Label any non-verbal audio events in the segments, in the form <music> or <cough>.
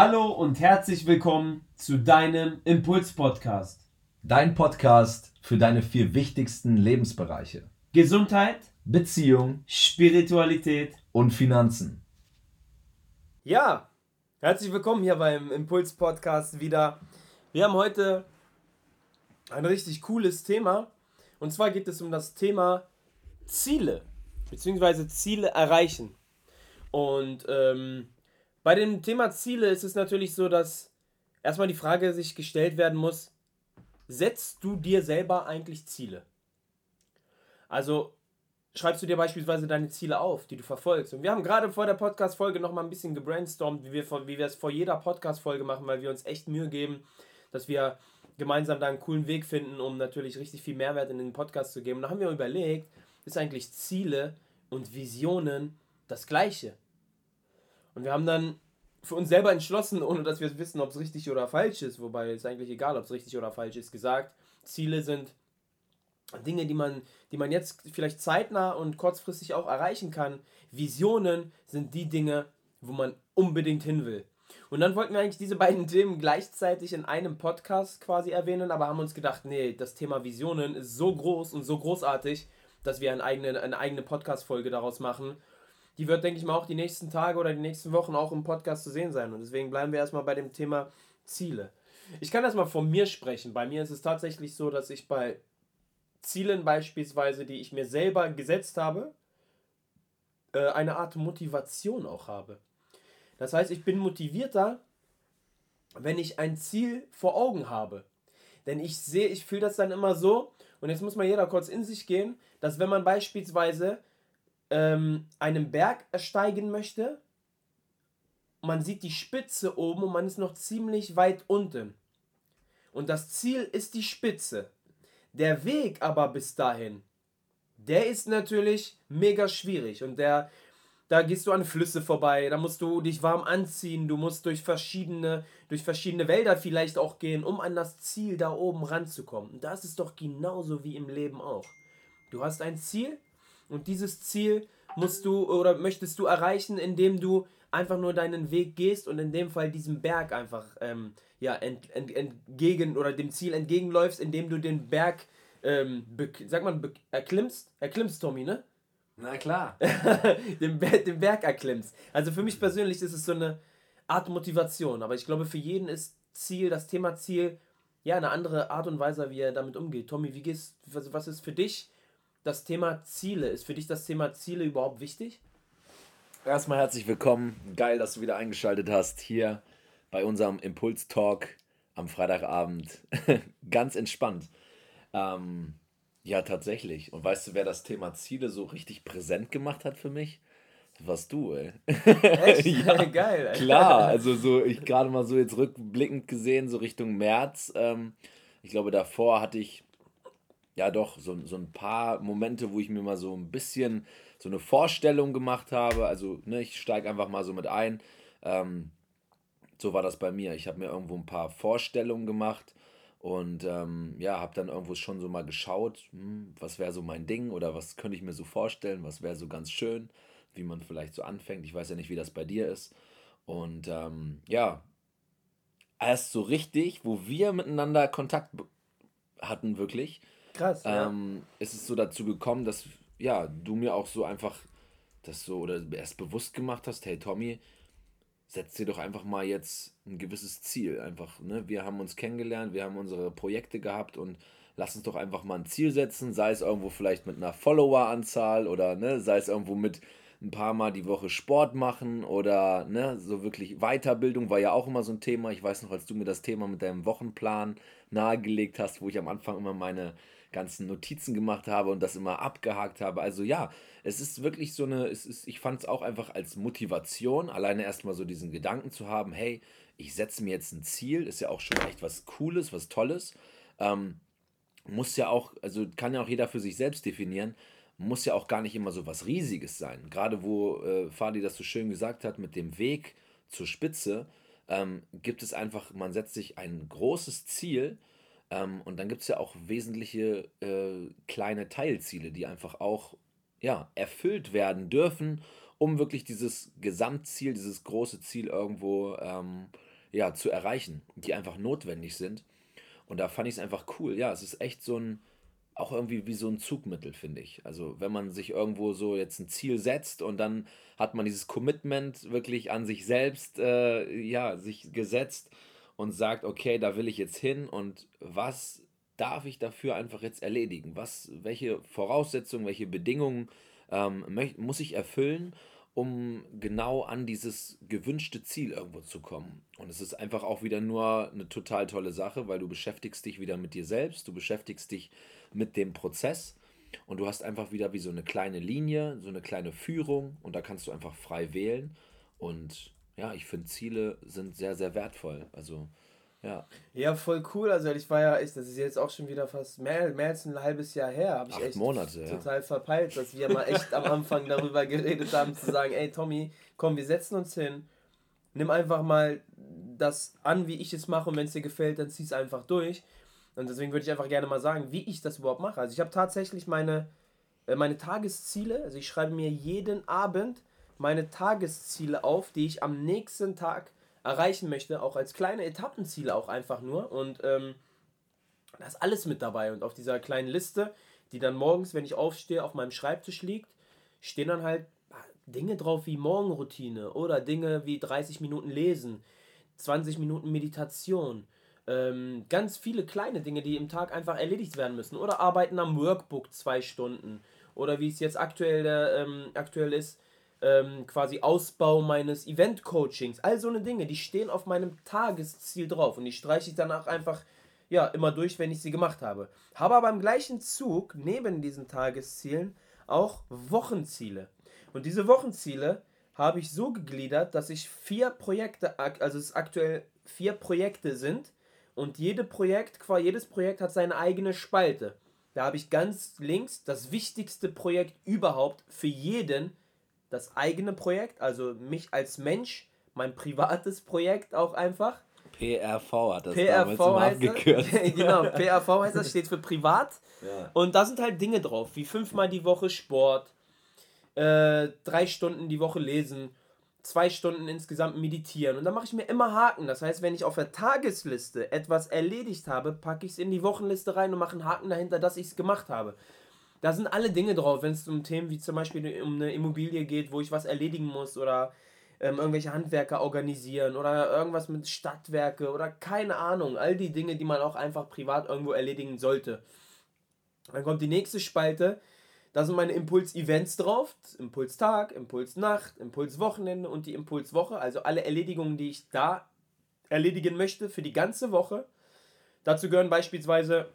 Hallo und herzlich willkommen zu deinem Impuls-Podcast. Dein Podcast für deine vier wichtigsten Lebensbereiche: Gesundheit, Beziehung, Spiritualität und Finanzen. Ja, herzlich willkommen hier beim Impuls-Podcast wieder. Wir haben heute ein richtig cooles Thema. Und zwar geht es um das Thema Ziele, beziehungsweise Ziele erreichen. Und ähm, bei dem Thema Ziele ist es natürlich so, dass erstmal die Frage sich gestellt werden muss, setzt du dir selber eigentlich Ziele? Also schreibst du dir beispielsweise deine Ziele auf, die du verfolgst. Und wir haben gerade vor der Podcast-Folge nochmal ein bisschen gebrainstormt, wie wir, wie wir es vor jeder Podcast-Folge machen, weil wir uns echt Mühe geben, dass wir gemeinsam da einen coolen Weg finden, um natürlich richtig viel Mehrwert in den Podcast zu geben. Und da haben wir überlegt, ist eigentlich Ziele und Visionen das gleiche? Und wir haben dann für uns selber entschlossen, ohne dass wir wissen, ob es richtig oder falsch ist, wobei es eigentlich egal, ob es richtig oder falsch ist, gesagt, Ziele sind Dinge, die man, die man jetzt vielleicht zeitnah und kurzfristig auch erreichen kann. Visionen sind die Dinge, wo man unbedingt hin will. Und dann wollten wir eigentlich diese beiden <laughs> Themen gleichzeitig in einem Podcast quasi erwähnen, aber haben uns gedacht, nee, das Thema Visionen ist so groß und so großartig, dass wir eine eigene, eine eigene Podcast-Folge daraus machen die wird, denke ich mal, auch die nächsten Tage oder die nächsten Wochen auch im Podcast zu sehen sein. Und deswegen bleiben wir erstmal bei dem Thema Ziele. Ich kann erstmal von mir sprechen. Bei mir ist es tatsächlich so, dass ich bei Zielen beispielsweise, die ich mir selber gesetzt habe, äh, eine Art Motivation auch habe. Das heißt, ich bin motivierter, wenn ich ein Ziel vor Augen habe. Denn ich sehe, ich fühle das dann immer so, und jetzt muss mal jeder kurz in sich gehen, dass wenn man beispielsweise ähm, einen Berg ersteigen möchte. Man sieht die Spitze oben und man ist noch ziemlich weit unten. Und das Ziel ist die Spitze. Der Weg aber bis dahin, der ist natürlich mega schwierig und der, da gehst du an Flüsse vorbei, da musst du dich warm anziehen, du musst durch verschiedene, durch verschiedene Wälder vielleicht auch gehen, um an das Ziel da oben ranzukommen. Und das ist doch genauso wie im Leben auch. Du hast ein Ziel und dieses Ziel musst du oder möchtest du erreichen, indem du einfach nur deinen Weg gehst und in dem Fall diesem Berg einfach ähm, ja, ent, ent, entgegen oder dem Ziel entgegenläufst, indem du den Berg, ähm, sag mal, erklimmst. Erklimmst, Tommy, ne? Na klar. <laughs> den, den Berg erklimmst. Also für mich persönlich ist es so eine Art Motivation, aber ich glaube, für jeden ist Ziel, das Thema Ziel, ja, eine andere Art und Weise, wie er damit umgeht. Tommy, wie gehst, was, was ist für dich das Thema Ziele. Ist für dich das Thema Ziele überhaupt wichtig? Erstmal herzlich willkommen. Geil, dass du wieder eingeschaltet hast hier bei unserem Impuls-Talk am Freitagabend. <laughs> Ganz entspannt. Ähm, ja, tatsächlich. Und weißt du, wer das Thema Ziele so richtig präsent gemacht hat für mich? Das warst du, ey. Echt? <laughs> ja, geil. Ey. Klar, also so, ich gerade mal so jetzt rückblickend gesehen, so Richtung März. Ähm, ich glaube, davor hatte ich ja doch, so, so ein paar Momente, wo ich mir mal so ein bisschen so eine Vorstellung gemacht habe. Also, ne, ich steige einfach mal so mit ein. Ähm, so war das bei mir. Ich habe mir irgendwo ein paar Vorstellungen gemacht und ähm, ja, habe dann irgendwo schon so mal geschaut, hm, was wäre so mein Ding oder was könnte ich mir so vorstellen, was wäre so ganz schön, wie man vielleicht so anfängt. Ich weiß ja nicht, wie das bei dir ist. Und ähm, ja, erst so richtig, wo wir miteinander Kontakt hatten, wirklich, Krass. Ähm, ja. Ist es so dazu gekommen, dass ja, du mir auch so einfach das so oder erst bewusst gemacht hast, hey Tommy, setz dir doch einfach mal jetzt ein gewisses Ziel. Einfach, ne? Wir haben uns kennengelernt, wir haben unsere Projekte gehabt und lass uns doch einfach mal ein Ziel setzen, sei es irgendwo vielleicht mit einer Follower-Anzahl oder ne, sei es irgendwo mit ein paar Mal die Woche Sport machen oder ne, so wirklich Weiterbildung war ja auch immer so ein Thema. Ich weiß noch, als du mir das Thema mit deinem Wochenplan nahegelegt hast, wo ich am Anfang immer meine ganzen Notizen gemacht habe und das immer abgehakt habe. Also ja, es ist wirklich so eine, es ist, ich fand es auch einfach als Motivation, alleine erstmal so diesen Gedanken zu haben, hey, ich setze mir jetzt ein Ziel, ist ja auch schon echt was Cooles, was Tolles. Ähm, muss ja auch, also kann ja auch jeder für sich selbst definieren, muss ja auch gar nicht immer so was Riesiges sein. Gerade wo äh, Fadi das so schön gesagt hat, mit dem Weg zur Spitze, ähm, gibt es einfach, man setzt sich ein großes Ziel ähm, und dann gibt es ja auch wesentliche äh, kleine Teilziele, die einfach auch ja, erfüllt werden dürfen um wirklich dieses Gesamtziel, dieses große Ziel irgendwo ähm, ja, zu erreichen, die einfach notwendig sind. Und da fand ich es einfach cool. Ja, es ist echt so ein, auch irgendwie wie so ein Zugmittel, finde ich. Also wenn man sich irgendwo so jetzt ein Ziel setzt und dann hat man dieses Commitment wirklich an sich selbst, äh, ja, sich gesetzt und sagt, okay, da will ich jetzt hin und was darf ich dafür einfach jetzt erledigen? Was, welche Voraussetzungen, welche Bedingungen ähm, muss ich erfüllen, um genau an dieses gewünschte Ziel irgendwo zu kommen? Und es ist einfach auch wieder nur eine total tolle Sache, weil du beschäftigst dich wieder mit dir selbst, du beschäftigst dich mit dem Prozess und du hast einfach wieder wie so eine kleine Linie, so eine kleine Führung und da kannst du einfach frei wählen und ja, ich finde Ziele sind sehr, sehr wertvoll. Also ja. Ja, voll cool. Also ich war ja echt, das ist jetzt auch schon wieder fast mehr, mehr als ein halbes Jahr her. Habe ich Acht echt Monate, total ja. verpeilt, dass wir mal echt am Anfang darüber geredet haben, zu sagen, ey Tommy, komm, wir setzen uns hin, nimm einfach mal das an, wie ich es mache und wenn es dir gefällt, dann zieh es einfach durch. Und deswegen würde ich einfach gerne mal sagen, wie ich das überhaupt mache. Also ich habe tatsächlich meine, äh, meine Tagesziele, also ich schreibe mir jeden Abend meine Tagesziele auf, die ich am nächsten Tag erreichen möchte, auch als kleine Etappenziele auch einfach nur. Und ähm, da ist alles mit dabei. Und auf dieser kleinen Liste, die dann morgens, wenn ich aufstehe, auf meinem Schreibtisch liegt, stehen dann halt Dinge drauf wie Morgenroutine oder Dinge wie 30 Minuten lesen, 20 Minuten Meditation. Ähm, ganz viele kleine Dinge, die im Tag einfach erledigt werden müssen. Oder arbeiten am Workbook zwei Stunden. Oder wie es jetzt aktuell, ähm, aktuell ist, ähm, quasi Ausbau meines Event-Coachings, all so eine Dinge, die stehen auf meinem Tagesziel drauf und die streiche ich danach einfach ja, immer durch, wenn ich sie gemacht habe. Habe aber im gleichen Zug neben diesen Tageszielen auch Wochenziele. Und diese Wochenziele habe ich so gegliedert, dass ich vier Projekte, also es aktuell vier Projekte sind und jede Projekt, jedes Projekt hat seine eigene Spalte. Da habe ich ganz links das wichtigste Projekt überhaupt für jeden das eigene Projekt, also mich als Mensch, mein privates Projekt auch einfach. PRV hat das PRV damals abgekürzt. <laughs> Genau, <laughs> PRV heißt das, steht für privat. Ja. Und da sind halt Dinge drauf, wie fünfmal die Woche Sport, äh, drei Stunden die Woche lesen, zwei Stunden insgesamt meditieren. Und da mache ich mir immer Haken. Das heißt, wenn ich auf der Tagesliste etwas erledigt habe, packe ich es in die Wochenliste rein und mache einen Haken dahinter, dass ich es gemacht habe. Da sind alle Dinge drauf, wenn es um Themen wie zum Beispiel um eine Immobilie geht, wo ich was erledigen muss oder ähm, irgendwelche Handwerker organisieren oder irgendwas mit Stadtwerke oder keine Ahnung. All die Dinge, die man auch einfach privat irgendwo erledigen sollte. Dann kommt die nächste Spalte. Da sind meine Impuls-Events drauf. Impulstag, Impulsnacht, Impulswochenende und die Impulswoche. Also alle Erledigungen, die ich da erledigen möchte für die ganze Woche. Dazu gehören beispielsweise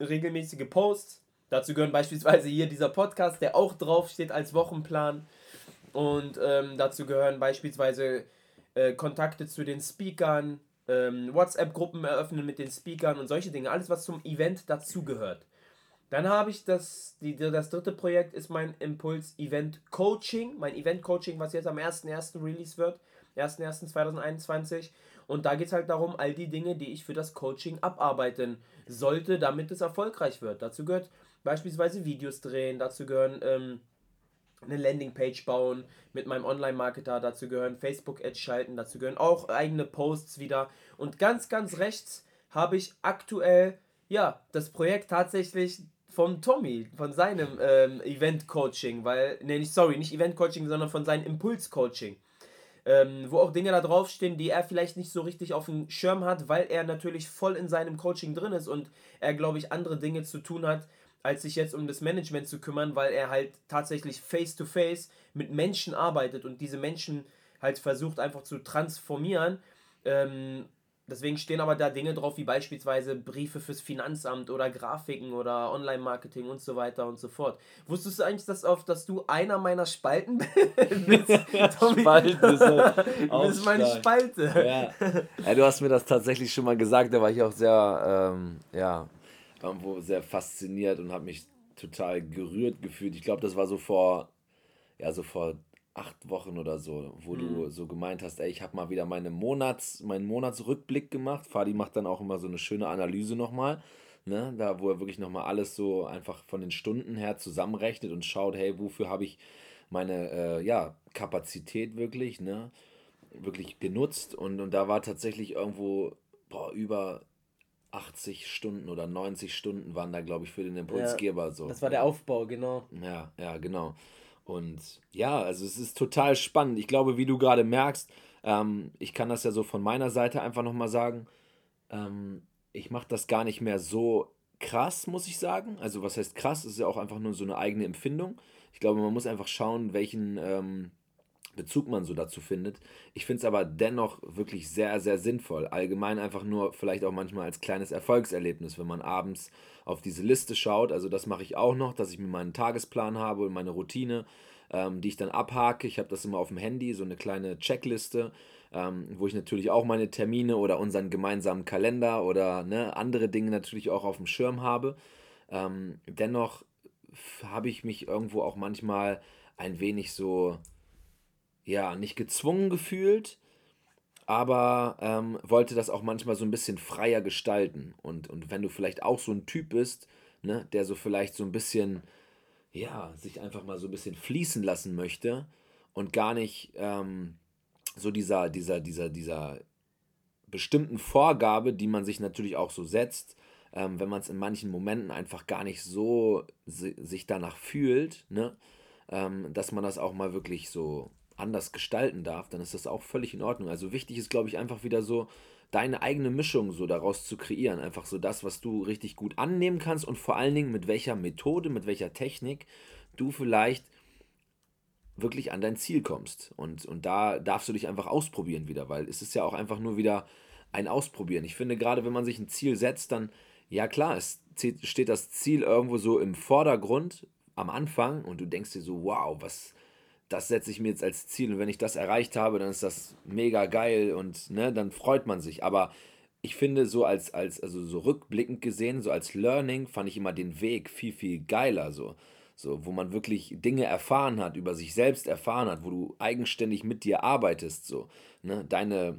regelmäßige Posts, Dazu gehören beispielsweise hier dieser Podcast, der auch draufsteht als Wochenplan. Und ähm, dazu gehören beispielsweise äh, Kontakte zu den Speakern, ähm, WhatsApp-Gruppen eröffnen mit den Speakern und solche Dinge. Alles, was zum Event dazugehört. Dann habe ich das, die, das dritte Projekt ist mein Impuls Event Coaching. Mein Event Coaching, was jetzt am 1.1. Release wird. 1.1.2021. Und da geht es halt darum, all die Dinge, die ich für das Coaching abarbeiten sollte, damit es erfolgreich wird. Dazu gehört beispielsweise Videos drehen, dazu gehören ähm, eine Landingpage bauen mit meinem Online-Marketer, dazu gehören Facebook-Ads schalten, dazu gehören auch eigene Posts wieder. Und ganz, ganz rechts habe ich aktuell, ja, das Projekt tatsächlich von Tommy, von seinem ähm, Event-Coaching, weil, ne, nicht, sorry, nicht Event-Coaching, sondern von seinem Impuls-Coaching. Ähm, wo auch Dinge da draufstehen, die er vielleicht nicht so richtig auf dem Schirm hat, weil er natürlich voll in seinem Coaching drin ist und er, glaube ich, andere Dinge zu tun hat, als sich jetzt um das Management zu kümmern, weil er halt tatsächlich face-to-face -face mit Menschen arbeitet und diese Menschen halt versucht einfach zu transformieren. Ähm, deswegen stehen aber da Dinge drauf wie beispielsweise Briefe fürs Finanzamt oder Grafiken oder Online-Marketing und so weiter und so fort. Wusstest du eigentlich, dass, auf, dass du einer meiner Spalten <laughs> bist? <laughs> Spalten ist <laughs> Du bist meine Spalte. Ja. ja. du hast mir das tatsächlich schon mal gesagt, da war ich auch sehr, ähm, ja, irgendwo sehr fasziniert und habe mich total gerührt gefühlt. Ich glaube, das war so vor, ja, so vor acht Wochen oder so, wo mhm. du so gemeint hast, ey, ich habe mal wieder meine Monats, meinen Monatsrückblick gemacht. Fadi macht dann auch immer so eine schöne Analyse nochmal, ne? da wo er wirklich nochmal alles so einfach von den Stunden her zusammenrechnet und schaut, hey, wofür habe ich meine äh, ja, Kapazität wirklich, ne, wirklich genutzt und, und da war tatsächlich irgendwo boah, über 80 Stunden oder 90 Stunden waren da, glaube ich, für den Impulsgeber ja, so. Das war der Aufbau, genau. Ja, ja, genau. Und ja, also es ist total spannend. Ich glaube, wie du gerade merkst, ähm, ich kann das ja so von meiner Seite einfach nochmal sagen, ähm, ich mache das gar nicht mehr so krass, muss ich sagen. Also was heißt krass, ist ja auch einfach nur so eine eigene Empfindung. Ich glaube, man muss einfach schauen, welchen ähm, Bezug man so dazu findet. Ich finde es aber dennoch wirklich sehr, sehr sinnvoll. Allgemein einfach nur vielleicht auch manchmal als kleines Erfolgserlebnis, wenn man abends auf diese Liste schaut. Also das mache ich auch noch, dass ich mir meinen Tagesplan habe und meine Routine, ähm, die ich dann abhake. Ich habe das immer auf dem Handy, so eine kleine Checkliste, ähm, wo ich natürlich auch meine Termine oder unseren gemeinsamen Kalender oder ne, andere Dinge natürlich auch auf dem Schirm habe. Ähm, dennoch habe ich mich irgendwo auch manchmal ein wenig so ja, nicht gezwungen gefühlt, aber ähm, wollte das auch manchmal so ein bisschen freier gestalten. Und, und wenn du vielleicht auch so ein Typ bist, ne, der so vielleicht so ein bisschen, ja, sich einfach mal so ein bisschen fließen lassen möchte und gar nicht ähm, so dieser, dieser, dieser, dieser bestimmten Vorgabe, die man sich natürlich auch so setzt, ähm, wenn man es in manchen Momenten einfach gar nicht so si sich danach fühlt, ne, ähm, dass man das auch mal wirklich so anders gestalten darf, dann ist das auch völlig in Ordnung. Also wichtig ist, glaube ich, einfach wieder so deine eigene Mischung so daraus zu kreieren. Einfach so das, was du richtig gut annehmen kannst und vor allen Dingen mit welcher Methode, mit welcher Technik du vielleicht wirklich an dein Ziel kommst. Und, und da darfst du dich einfach ausprobieren wieder, weil es ist ja auch einfach nur wieder ein Ausprobieren. Ich finde, gerade wenn man sich ein Ziel setzt, dann, ja klar, es steht das Ziel irgendwo so im Vordergrund am Anfang und du denkst dir so, wow, was, das setze ich mir jetzt als Ziel und wenn ich das erreicht habe, dann ist das mega geil und ne, dann freut man sich. Aber ich finde so als, als, also so rückblickend gesehen, so als Learning fand ich immer den Weg viel, viel geiler so. So, wo man wirklich Dinge erfahren hat, über sich selbst erfahren hat, wo du eigenständig mit dir arbeitest, so, ne, deine,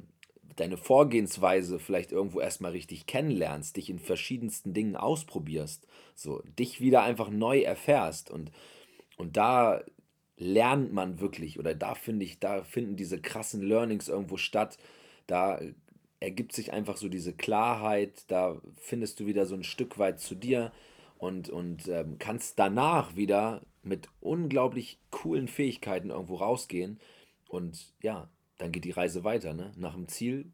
deine Vorgehensweise vielleicht irgendwo erstmal richtig kennenlernst, dich in verschiedensten Dingen ausprobierst, so, dich wieder einfach neu erfährst und, und da lernt man wirklich oder da finde ich, da finden diese krassen Learnings irgendwo statt. Da ergibt sich einfach so diese Klarheit, da findest du wieder so ein Stück weit zu dir und, und ähm, kannst danach wieder mit unglaublich coolen Fähigkeiten irgendwo rausgehen und ja, dann geht die Reise weiter. Ne? Nach dem Ziel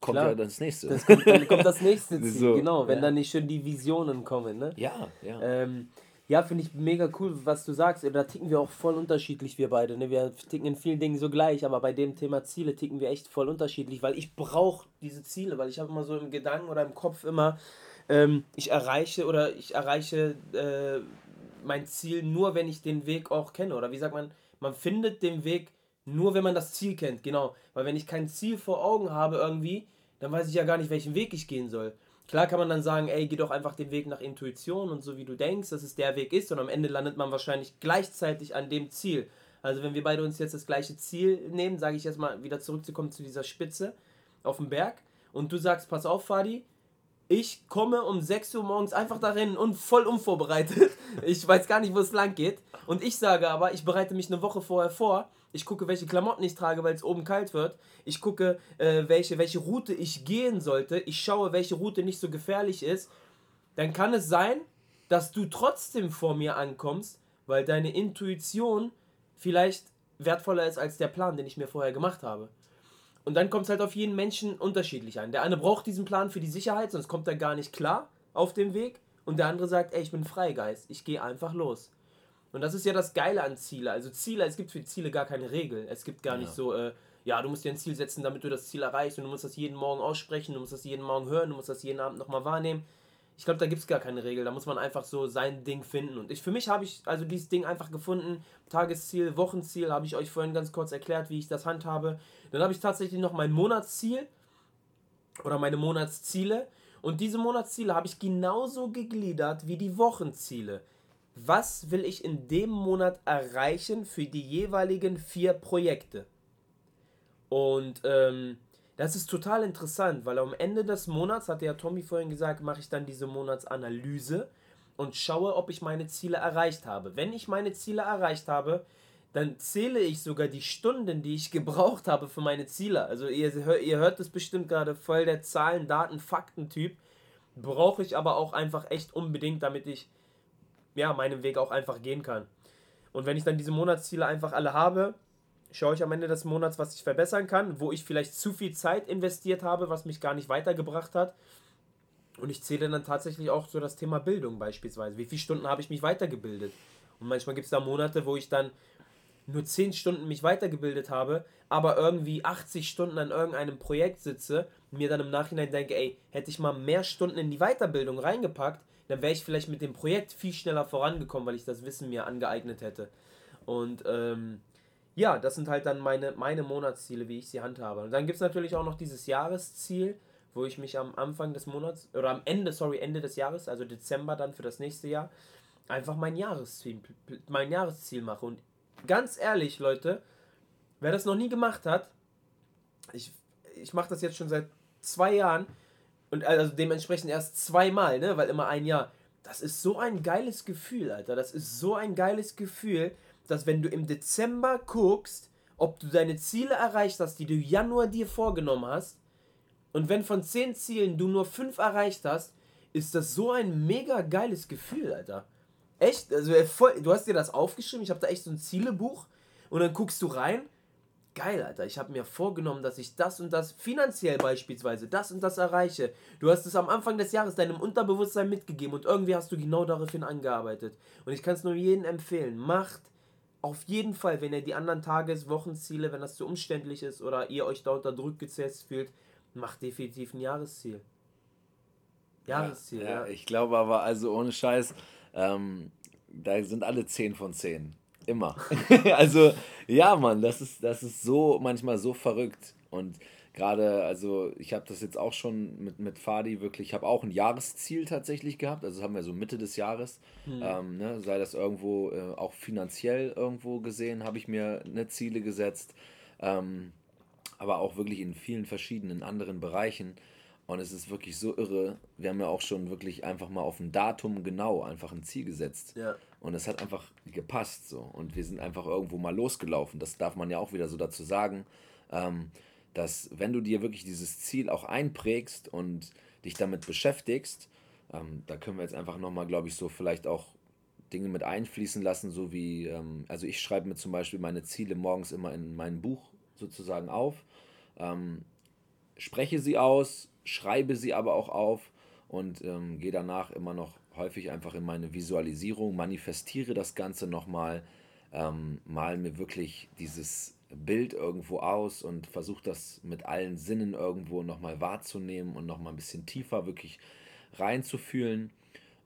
kommt Klar, ja das nächste. Das kommt, dann kommt das nächste <laughs> Ziel, so, genau, wenn ja. dann nicht schon die Visionen kommen. Ne? Ja, ja. Ähm, ja, finde ich mega cool, was du sagst. Da ticken wir auch voll unterschiedlich, wir beide. Ne? Wir ticken in vielen Dingen so gleich, aber bei dem Thema Ziele ticken wir echt voll unterschiedlich, weil ich brauche diese Ziele, weil ich habe immer so im Gedanken oder im Kopf immer, ähm, ich erreiche oder ich erreiche äh, mein Ziel nur, wenn ich den Weg auch kenne. Oder wie sagt man, man findet den Weg nur, wenn man das Ziel kennt. Genau, weil wenn ich kein Ziel vor Augen habe irgendwie, dann weiß ich ja gar nicht, welchen Weg ich gehen soll. Klar kann man dann sagen, ey, geh doch einfach den Weg nach Intuition und so wie du denkst, dass es der Weg ist und am Ende landet man wahrscheinlich gleichzeitig an dem Ziel. Also wenn wir beide uns jetzt das gleiche Ziel nehmen, sage ich jetzt mal wieder zurückzukommen zu dieser Spitze auf dem Berg und du sagst, pass auf, Fadi, ich komme um 6 Uhr morgens einfach darin und voll unvorbereitet. <laughs> Ich weiß gar nicht, wo es lang geht. Und ich sage aber, ich bereite mich eine Woche vorher vor ich gucke, welche Klamotten ich trage, weil es oben kalt wird. Ich gucke, äh, welche, welche Route ich gehen sollte. Ich schaue, welche Route nicht so gefährlich ist. Dann kann es sein, dass du trotzdem vor mir ankommst, weil deine Intuition vielleicht wertvoller ist als der Plan, den ich mir vorher gemacht habe. Und dann kommt es halt auf jeden Menschen unterschiedlich an. Der eine braucht diesen Plan für die Sicherheit, sonst kommt er gar nicht klar auf dem Weg. Und der andere sagt, ey, ich bin Freigeist, ich gehe einfach los. Und das ist ja das Geile an Ziele. Also Ziele, es gibt für Ziele gar keine Regel. Es gibt gar ja. nicht so, äh, ja, du musst dir ein Ziel setzen, damit du das Ziel erreichst und du musst das jeden Morgen aussprechen, du musst das jeden Morgen hören, du musst das jeden Abend nochmal wahrnehmen. Ich glaube, da gibt es gar keine Regel. Da muss man einfach so sein Ding finden. Und ich, für mich habe ich also dieses Ding einfach gefunden. Tagesziel, Wochenziel, habe ich euch vorhin ganz kurz erklärt, wie ich das handhabe. Dann habe ich tatsächlich noch mein Monatsziel oder meine Monatsziele. Und diese Monatsziele habe ich genauso gegliedert wie die Wochenziele was will ich in dem Monat erreichen für die jeweiligen vier Projekte. Und ähm, das ist total interessant, weil am Ende des Monats, hat ja Tommy vorhin gesagt, mache ich dann diese Monatsanalyse und schaue, ob ich meine Ziele erreicht habe. Wenn ich meine Ziele erreicht habe, dann zähle ich sogar die Stunden, die ich <laughs> gebraucht habe für meine Ziele. Also ihr, ihr hört es bestimmt gerade voll der Zahlen, Daten, Fakten-Typ. Brauche ich aber auch einfach echt unbedingt, damit ich ja, meinen Weg auch einfach gehen kann. Und wenn ich dann diese Monatsziele einfach alle habe, schaue ich am Ende des Monats, was ich verbessern kann, wo ich vielleicht zu viel Zeit investiert habe, was mich gar nicht weitergebracht hat. Und ich zähle dann tatsächlich auch so das Thema Bildung beispielsweise. Wie viele Stunden habe ich mich weitergebildet? Und manchmal gibt es da Monate, wo ich dann nur 10 Stunden mich weitergebildet habe, aber irgendwie 80 Stunden an irgendeinem Projekt sitze, mir dann im Nachhinein denke, ey, hätte ich mal mehr Stunden in die Weiterbildung reingepackt, dann wäre ich vielleicht mit dem Projekt viel schneller vorangekommen, weil ich das Wissen mir angeeignet hätte. Und ähm, ja, das sind halt dann meine, meine Monatsziele, wie ich sie handhabe. Und dann gibt es natürlich auch noch dieses Jahresziel, wo ich mich am Anfang des Monats, oder am Ende, sorry, Ende des Jahres, also Dezember dann für das nächste Jahr, einfach mein Jahresziel, mein Jahresziel mache. Und ganz ehrlich, Leute, wer das noch nie gemacht hat, ich, ich mache das jetzt schon seit zwei Jahren und also dementsprechend erst zweimal, ne, weil immer ein Jahr. Das ist so ein geiles Gefühl, Alter. Das ist so ein geiles Gefühl, dass wenn du im Dezember guckst, ob du deine Ziele erreicht hast, die du Januar dir vorgenommen hast, und wenn von zehn Zielen du nur fünf erreicht hast, ist das so ein mega geiles Gefühl, Alter. Echt? Also voll, du hast dir das aufgeschrieben, ich habe da echt so ein Zielebuch und dann guckst du rein. Geil, Alter, ich habe mir vorgenommen, dass ich das und das finanziell beispielsweise, das und das erreiche. Du hast es am Anfang des Jahres deinem Unterbewusstsein mitgegeben und irgendwie hast du genau daraufhin angearbeitet. Und ich kann es nur jedem empfehlen, macht auf jeden Fall, wenn ihr die anderen Tages-, Wochenziele, wenn das zu umständlich ist oder ihr euch da unter Druck gesetzt fühlt, macht definitiv ein Jahresziel. Jahresziel, ja. ja. Ich glaube aber, also ohne Scheiß, ähm, da sind alle 10 von 10. Immer. <laughs> also, ja, Mann, das ist, das ist so manchmal so verrückt. Und gerade, also ich habe das jetzt auch schon mit, mit Fadi wirklich, ich habe auch ein Jahresziel tatsächlich gehabt, also das haben wir so Mitte des Jahres, mhm. ähm, ne, sei das irgendwo äh, auch finanziell irgendwo gesehen, habe ich mir eine Ziele gesetzt, ähm, aber auch wirklich in vielen verschiedenen anderen Bereichen. Und es ist wirklich so irre. Wir haben ja auch schon wirklich einfach mal auf ein Datum genau einfach ein Ziel gesetzt. Ja. Und es hat einfach gepasst so. Und wir sind einfach irgendwo mal losgelaufen. Das darf man ja auch wieder so dazu sagen, ähm, dass wenn du dir wirklich dieses Ziel auch einprägst und dich damit beschäftigst, ähm, da können wir jetzt einfach nochmal, glaube ich, so vielleicht auch Dinge mit einfließen lassen, so wie, ähm, also ich schreibe mir zum Beispiel meine Ziele morgens immer in mein Buch sozusagen auf, ähm, spreche sie aus, schreibe sie aber auch auf und ähm, gehe danach immer noch häufig einfach in meine Visualisierung, manifestiere das Ganze nochmal, ähm, mal mir wirklich dieses Bild irgendwo aus und versuche das mit allen Sinnen irgendwo nochmal wahrzunehmen und nochmal ein bisschen tiefer wirklich reinzufühlen.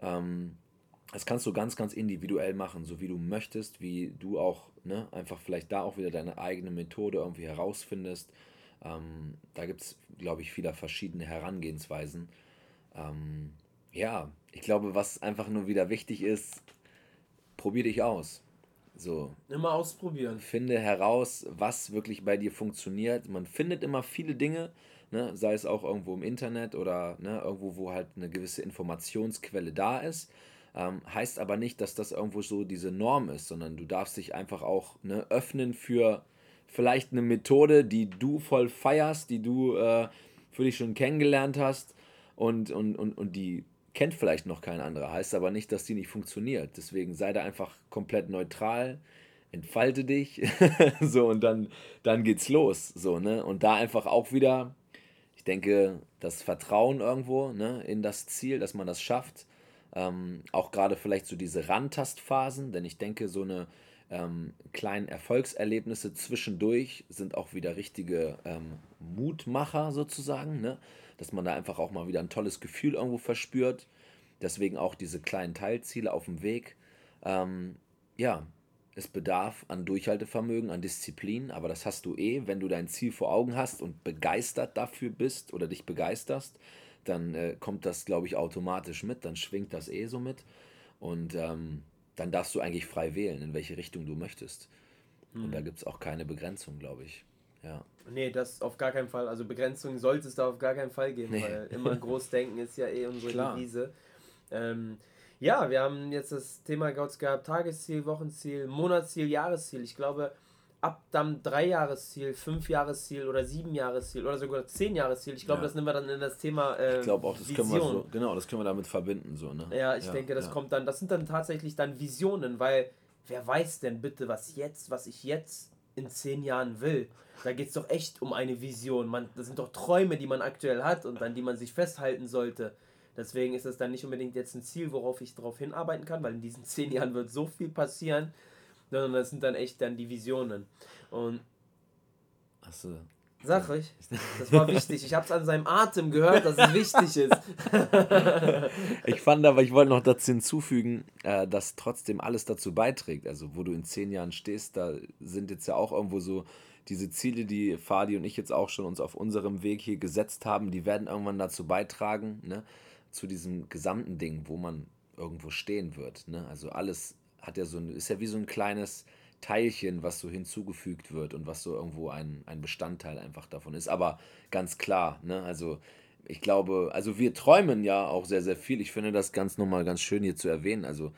Ähm, das kannst du ganz, ganz individuell machen, so wie du möchtest, wie du auch ne, einfach vielleicht da auch wieder deine eigene Methode irgendwie herausfindest. Ähm, da gibt es, glaube ich, viele verschiedene Herangehensweisen. Ähm, ja, ich glaube, was einfach nur wieder wichtig ist, probier dich aus. So. Immer ausprobieren. Finde heraus, was wirklich bei dir funktioniert. Man findet immer viele Dinge, ne, sei es auch irgendwo im Internet oder ne, irgendwo, wo halt eine gewisse Informationsquelle da ist. Ähm, heißt aber nicht, dass das irgendwo so diese Norm ist, sondern du darfst dich einfach auch ne, öffnen für vielleicht eine Methode, die du voll feierst, die du äh, für dich schon kennengelernt hast und, und, und, und die kennt vielleicht noch kein anderer. Heißt aber nicht, dass die nicht funktioniert. Deswegen sei da einfach komplett neutral, entfalte dich, <laughs> so und dann, dann geht's los. So, ne? Und da einfach auch wieder, ich denke, das Vertrauen irgendwo ne, in das Ziel, dass man das schafft. Ähm, auch gerade vielleicht so diese Randtastphasen, denn ich denke, so eine ähm, kleinen Erfolgserlebnisse zwischendurch sind auch wieder richtige ähm, Mutmacher sozusagen, ne? dass man da einfach auch mal wieder ein tolles Gefühl irgendwo verspürt. Deswegen auch diese kleinen Teilziele auf dem Weg. Ähm, ja, es bedarf an Durchhaltevermögen, an Disziplin, aber das hast du eh, wenn du dein Ziel vor Augen hast und begeistert dafür bist oder dich begeisterst, dann äh, kommt das, glaube ich, automatisch mit, dann schwingt das eh so mit. Und ähm, dann darfst du eigentlich frei wählen, in welche Richtung du möchtest. Mhm. Und da hm. gibt es auch keine Begrenzung, glaube ich. Ja. Nee, das auf gar keinen Fall. Also Begrenzung sollte es da auf gar keinen Fall geben, nee. weil immer groß denken ist ja eh unsere Devise. Ähm, Ja, wir haben jetzt das Thema Gott gehabt, Tagesziel, Wochenziel, Monatsziel, Jahresziel. Ich glaube, ab dann Drei-Jahresziel, Fünf-Jahresziel oder Sieben-Jahresziel oder sogar Zehn-Jahresziel. Ich glaube, ja. das nehmen wir dann in das Thema äh, Ich glaube auch, das Vision. können wir so, genau, das können wir damit verbinden. So, ne? Ja, ich ja, denke, das ja. kommt dann, das sind dann tatsächlich dann Visionen, weil wer weiß denn bitte, was jetzt, was ich jetzt in zehn Jahren will. Da geht es doch echt um eine Vision. Man, das sind doch Träume, die man aktuell hat und an die man sich festhalten sollte. Deswegen ist es dann nicht unbedingt jetzt ein Ziel, worauf ich darauf hinarbeiten kann, weil in diesen zehn Jahren wird so viel passieren, sondern das sind dann echt dann die Visionen. Und Achso. Sag ich. Das war wichtig. Ich habe es an seinem Atem gehört, dass es wichtig ist. <laughs> <laughs> ich fand aber, ich wollte noch dazu hinzufügen, äh, dass trotzdem alles dazu beiträgt. Also, wo du in zehn Jahren stehst, da sind jetzt ja auch irgendwo so diese Ziele, die Fadi und ich jetzt auch schon uns auf unserem Weg hier gesetzt haben, die werden irgendwann dazu beitragen, ne? zu diesem gesamten Ding, wo man irgendwo stehen wird. Ne? Also alles hat ja so ein, ist ja wie so ein kleines Teilchen, was so hinzugefügt wird und was so irgendwo ein, ein Bestandteil einfach davon ist. Aber ganz klar, ne? Also ich glaube, also wir träumen ja auch sehr, sehr viel. Ich finde das ganz nochmal ganz schön hier zu erwähnen. Also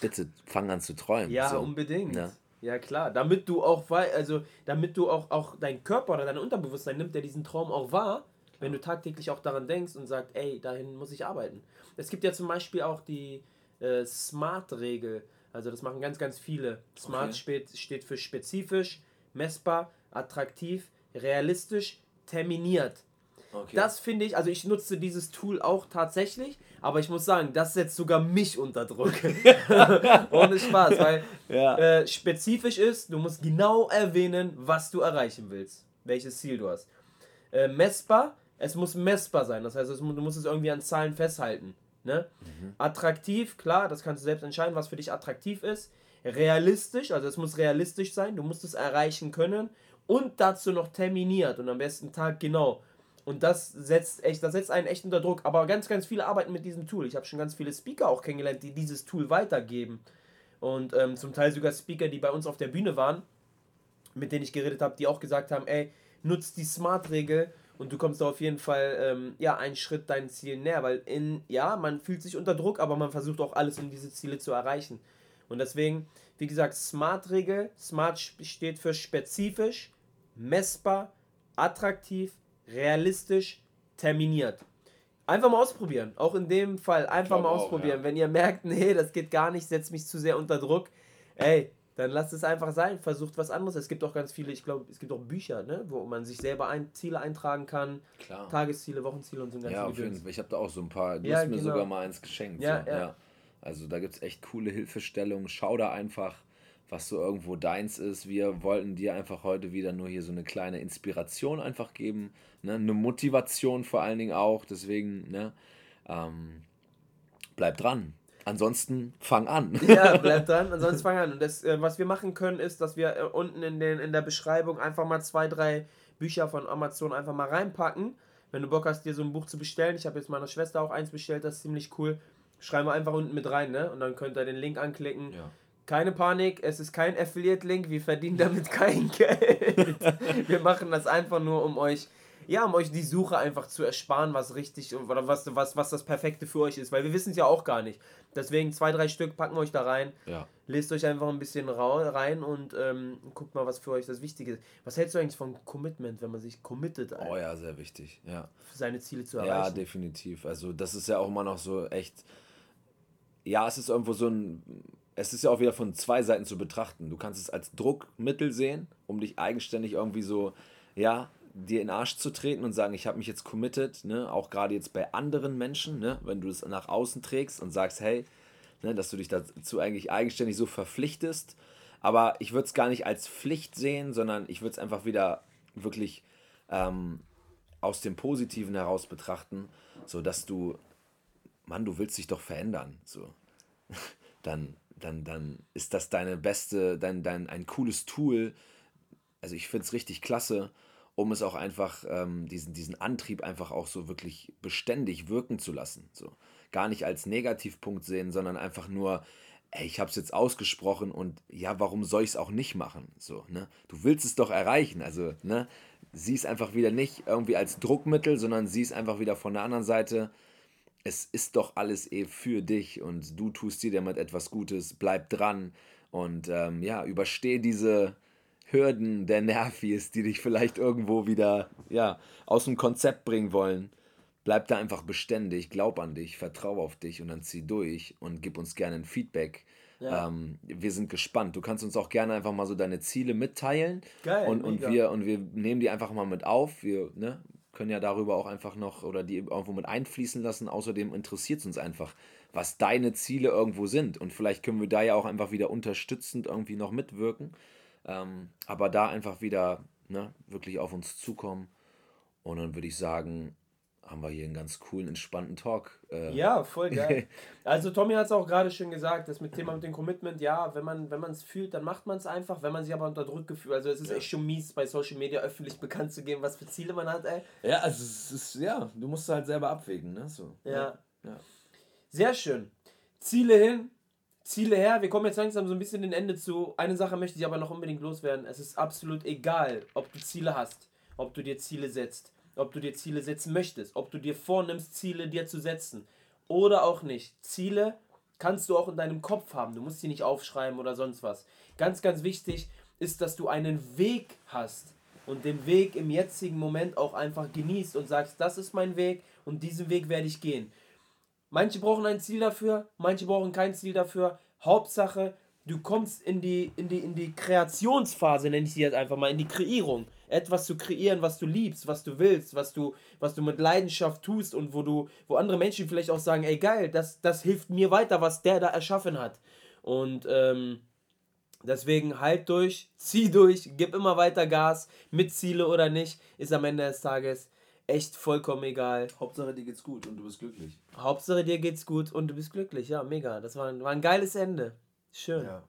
bitte fang an zu träumen. Ja, so. unbedingt. Ja. ja. klar. Damit du auch, also damit du auch, auch dein Körper oder dein Unterbewusstsein nimmt, der diesen Traum auch wahr, wenn du tagtäglich auch daran denkst und sagst, ey, dahin muss ich arbeiten. Es gibt ja zum Beispiel auch die äh, Smart-Regel. Also das machen ganz, ganz viele. Smart okay. steht, steht für spezifisch, messbar, attraktiv, realistisch, terminiert. Okay. Das finde ich, also ich nutze dieses Tool auch tatsächlich, aber ich muss sagen, das setzt sogar mich unter Druck. <laughs> Ohne Spaß, weil ja. äh, spezifisch ist, du musst genau erwähnen, was du erreichen willst, welches Ziel du hast. Äh, messbar es muss messbar sein. Das heißt, du musst es irgendwie an Zahlen festhalten. Ne? Mhm. Attraktiv, klar, das kannst du selbst entscheiden, was für dich attraktiv ist. Realistisch, also es muss realistisch sein, du musst es erreichen können. Und dazu noch terminiert und am besten Tag genau. Und das setzt echt, das setzt einen echt unter Druck. Aber ganz, ganz viele arbeiten mit diesem Tool. Ich habe schon ganz viele Speaker auch kennengelernt, die dieses Tool weitergeben. Und ähm, zum Teil sogar Speaker, die bei uns auf der Bühne waren, mit denen ich geredet habe, die auch gesagt haben, ey, nutzt die Smart-Regel und du kommst da auf jeden Fall ähm, ja einen Schritt deinen Zielen näher, weil in ja, man fühlt sich unter Druck, aber man versucht auch alles, um diese Ziele zu erreichen. Und deswegen, wie gesagt, Smart-Regel. Smart steht für spezifisch, messbar, attraktiv, realistisch, terminiert. Einfach mal ausprobieren. Auch in dem Fall einfach mal ausprobieren. Auch, ja. Wenn ihr merkt, nee, das geht gar nicht, setzt mich zu sehr unter Druck. Ey, dann lasst es einfach sein, versucht was anderes. Es gibt auch ganz viele, ich glaube, es gibt auch Bücher, ne, wo man sich selber ein, Ziele eintragen kann. Klar. Tagesziele, Wochenziele und so ein Ja, auf jeden Fall. Ich habe da auch so ein paar, du ja, hast mir genau. sogar mal eins geschenkt. Ja, so. ja. ja. Also da gibt es echt coole Hilfestellungen. Schau da einfach, was so irgendwo deins ist. Wir wollten dir einfach heute wieder nur hier so eine kleine Inspiration einfach geben. Ne? Eine Motivation vor allen Dingen auch. Deswegen, ne? Ähm, bleib dran. Ansonsten fang an. Ja, <laughs> bleib dran, ansonsten fang an. Und das, äh, was wir machen können, ist, dass wir äh, unten in, den, in der Beschreibung einfach mal zwei, drei Bücher von Amazon einfach mal reinpacken. Wenn du Bock hast, dir so ein Buch zu bestellen, ich habe jetzt meiner Schwester auch eins bestellt, das ist ziemlich cool. Schreiben wir einfach unten mit rein, ne? Und dann könnt ihr den Link anklicken. Ja. Keine Panik, es ist kein Affiliate-Link, wir verdienen damit kein <laughs> Geld. wir machen das einfach nur, um euch ja, um euch die Suche einfach zu ersparen, was richtig oder was, was, was das Perfekte für euch ist. Weil wir wissen es ja auch gar nicht. Deswegen zwei, drei Stück packen wir euch da rein. Ja. Lest euch einfach ein bisschen rein und ähm, guckt mal, was für euch das Wichtige ist. Was hältst du eigentlich von Commitment, wenn man sich committet? Oh ja, sehr wichtig. Ja. Seine Ziele zu erreichen. Ja, definitiv. Also das ist ja auch immer noch so echt. Ja, es ist irgendwo so ein. Es ist ja auch wieder von zwei Seiten zu betrachten. Du kannst es als Druckmittel sehen, um dich eigenständig irgendwie so, ja, dir in den Arsch zu treten und sagen, ich habe mich jetzt committed, ne? auch gerade jetzt bei anderen Menschen, ne? wenn du es nach außen trägst und sagst, hey, ne? dass du dich dazu eigentlich eigenständig so verpflichtest. Aber ich würde es gar nicht als Pflicht sehen, sondern ich würde es einfach wieder wirklich ähm, aus dem Positiven heraus betrachten, so dass du, Mann, du willst dich doch verändern, so. <laughs> dann, dann, dann ist das deine beste, dein, dein, ein cooles Tool. Also ich finde es richtig klasse, um es auch einfach, ähm, diesen, diesen Antrieb einfach auch so wirklich beständig wirken zu lassen. So. Gar nicht als Negativpunkt sehen, sondern einfach nur, ey, ich habe es jetzt ausgesprochen und ja, warum soll ich es auch nicht machen? So, ne? Du willst es doch erreichen, also, ne? Sieh es einfach wieder nicht irgendwie als Druckmittel, sondern sieh es einfach wieder von der anderen Seite es ist doch alles eh für dich und du tust dir damit etwas Gutes, bleib dran und ähm, ja, übersteh diese Hürden der Nervis, die dich vielleicht irgendwo wieder ja, aus dem Konzept bringen wollen. Bleib da einfach beständig, glaub an dich, vertrau auf dich und dann zieh durch und gib uns gerne ein Feedback. Ja. Ähm, wir sind gespannt. Du kannst uns auch gerne einfach mal so deine Ziele mitteilen. Geil. Und, und, wir, und wir nehmen die einfach mal mit auf. Wir ne, können ja darüber auch einfach noch oder die irgendwo mit einfließen lassen. Außerdem interessiert es uns einfach, was deine Ziele irgendwo sind. Und vielleicht können wir da ja auch einfach wieder unterstützend irgendwie noch mitwirken. Ähm, aber da einfach wieder ne, wirklich auf uns zukommen. Und dann würde ich sagen, haben wir hier einen ganz coolen, entspannten Talk. Äh. Ja, voll geil. <laughs> Also Tommy hat es auch gerade schön gesagt, das mit Thema mit dem Commitment, ja, wenn man wenn es fühlt, dann macht man es einfach, wenn man sich aber unter Druck gefühlt, also es ist ja. echt schon mies, bei Social Media öffentlich <laughs> bekannt zu geben, was für Ziele man hat, ey. Ja, also es ist, ja, du musst halt selber abwägen, ne, so. Ja. ja. Sehr schön. Ziele hin, Ziele her. Wir kommen jetzt langsam so ein bisschen den Ende zu. Eine Sache möchte ich aber noch unbedingt loswerden. Es ist absolut egal, ob du Ziele hast, ob du dir Ziele setzt ob du dir Ziele setzen möchtest, ob du dir vornimmst, Ziele dir zu setzen oder auch nicht. Ziele kannst du auch in deinem Kopf haben. Du musst sie nicht aufschreiben oder sonst was. Ganz, ganz wichtig ist, dass du einen Weg hast und den Weg im jetzigen Moment auch einfach genießt und sagst, das ist mein Weg und diesen Weg werde ich gehen. Manche brauchen ein Ziel dafür, manche brauchen kein Ziel dafür. Hauptsache, du kommst in die, in die, in die Kreationsphase, nenne ich sie jetzt einfach mal, in die Kreierung etwas zu kreieren, was du liebst, was du willst, was du, was du mit Leidenschaft tust und wo du, wo andere Menschen vielleicht auch sagen, ey geil, das, das hilft mir weiter, was der da erschaffen hat. Und ähm, deswegen halt durch, <laughs> zieh durch, gib immer weiter Gas, mit Ziele oder nicht, ist am Ende des Tages echt vollkommen egal. Hauptsache dir geht's gut und du bist glücklich. Hauptsache dir geht's gut und du bist glücklich, ja, mega. Das war, war ein geiles Ende. Schön. Ja.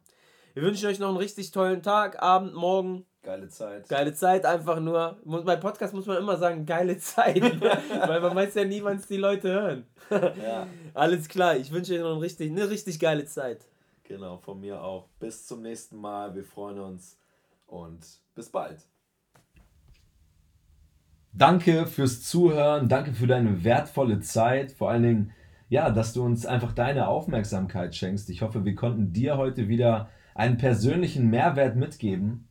Wir wünschen euch noch einen richtig tollen Tag, Abend, Morgen. Geile Zeit. Geile Zeit, einfach nur. Bei Podcast muss man immer sagen, geile Zeit. <laughs> weil man weiß ja nie, wann es die Leute hören. ja. <laughs> Alles klar, ich wünsche euch noch eine richtig, eine richtig geile Zeit. Genau, von mir auch. Bis zum nächsten Mal. Wir freuen uns und bis bald. Danke fürs Zuhören, danke für deine wertvolle Zeit, vor allen Dingen, ja, dass du uns einfach deine Aufmerksamkeit schenkst. Ich hoffe, wir konnten dir heute wieder einen persönlichen Mehrwert mitgeben.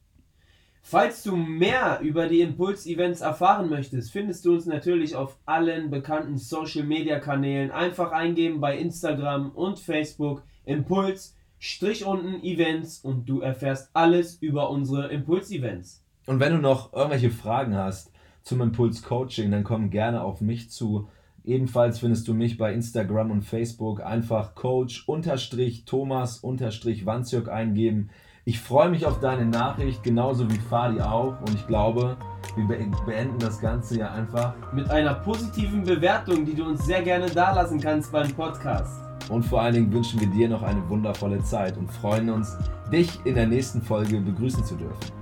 Falls du mehr über die Impuls-Events erfahren möchtest, findest du uns natürlich auf allen bekannten Social-Media-Kanälen. Einfach eingeben bei Instagram und Facebook Impuls, Strich unten Events und du erfährst alles über unsere Impuls-Events. Und wenn du noch irgendwelche Fragen hast zum Impuls-Coaching, dann komm gerne auf mich zu. Ebenfalls findest du mich bei Instagram und Facebook einfach Coach-Thomas-Wanzjörg eingeben. Ich freue mich auf deine Nachricht, genauso wie Fadi auch. Und ich glaube, wir beenden das Ganze ja einfach mit einer positiven Bewertung, die du uns sehr gerne dalassen kannst beim Podcast. Und vor allen Dingen wünschen wir dir noch eine wundervolle Zeit und freuen uns, dich in der nächsten Folge begrüßen zu dürfen.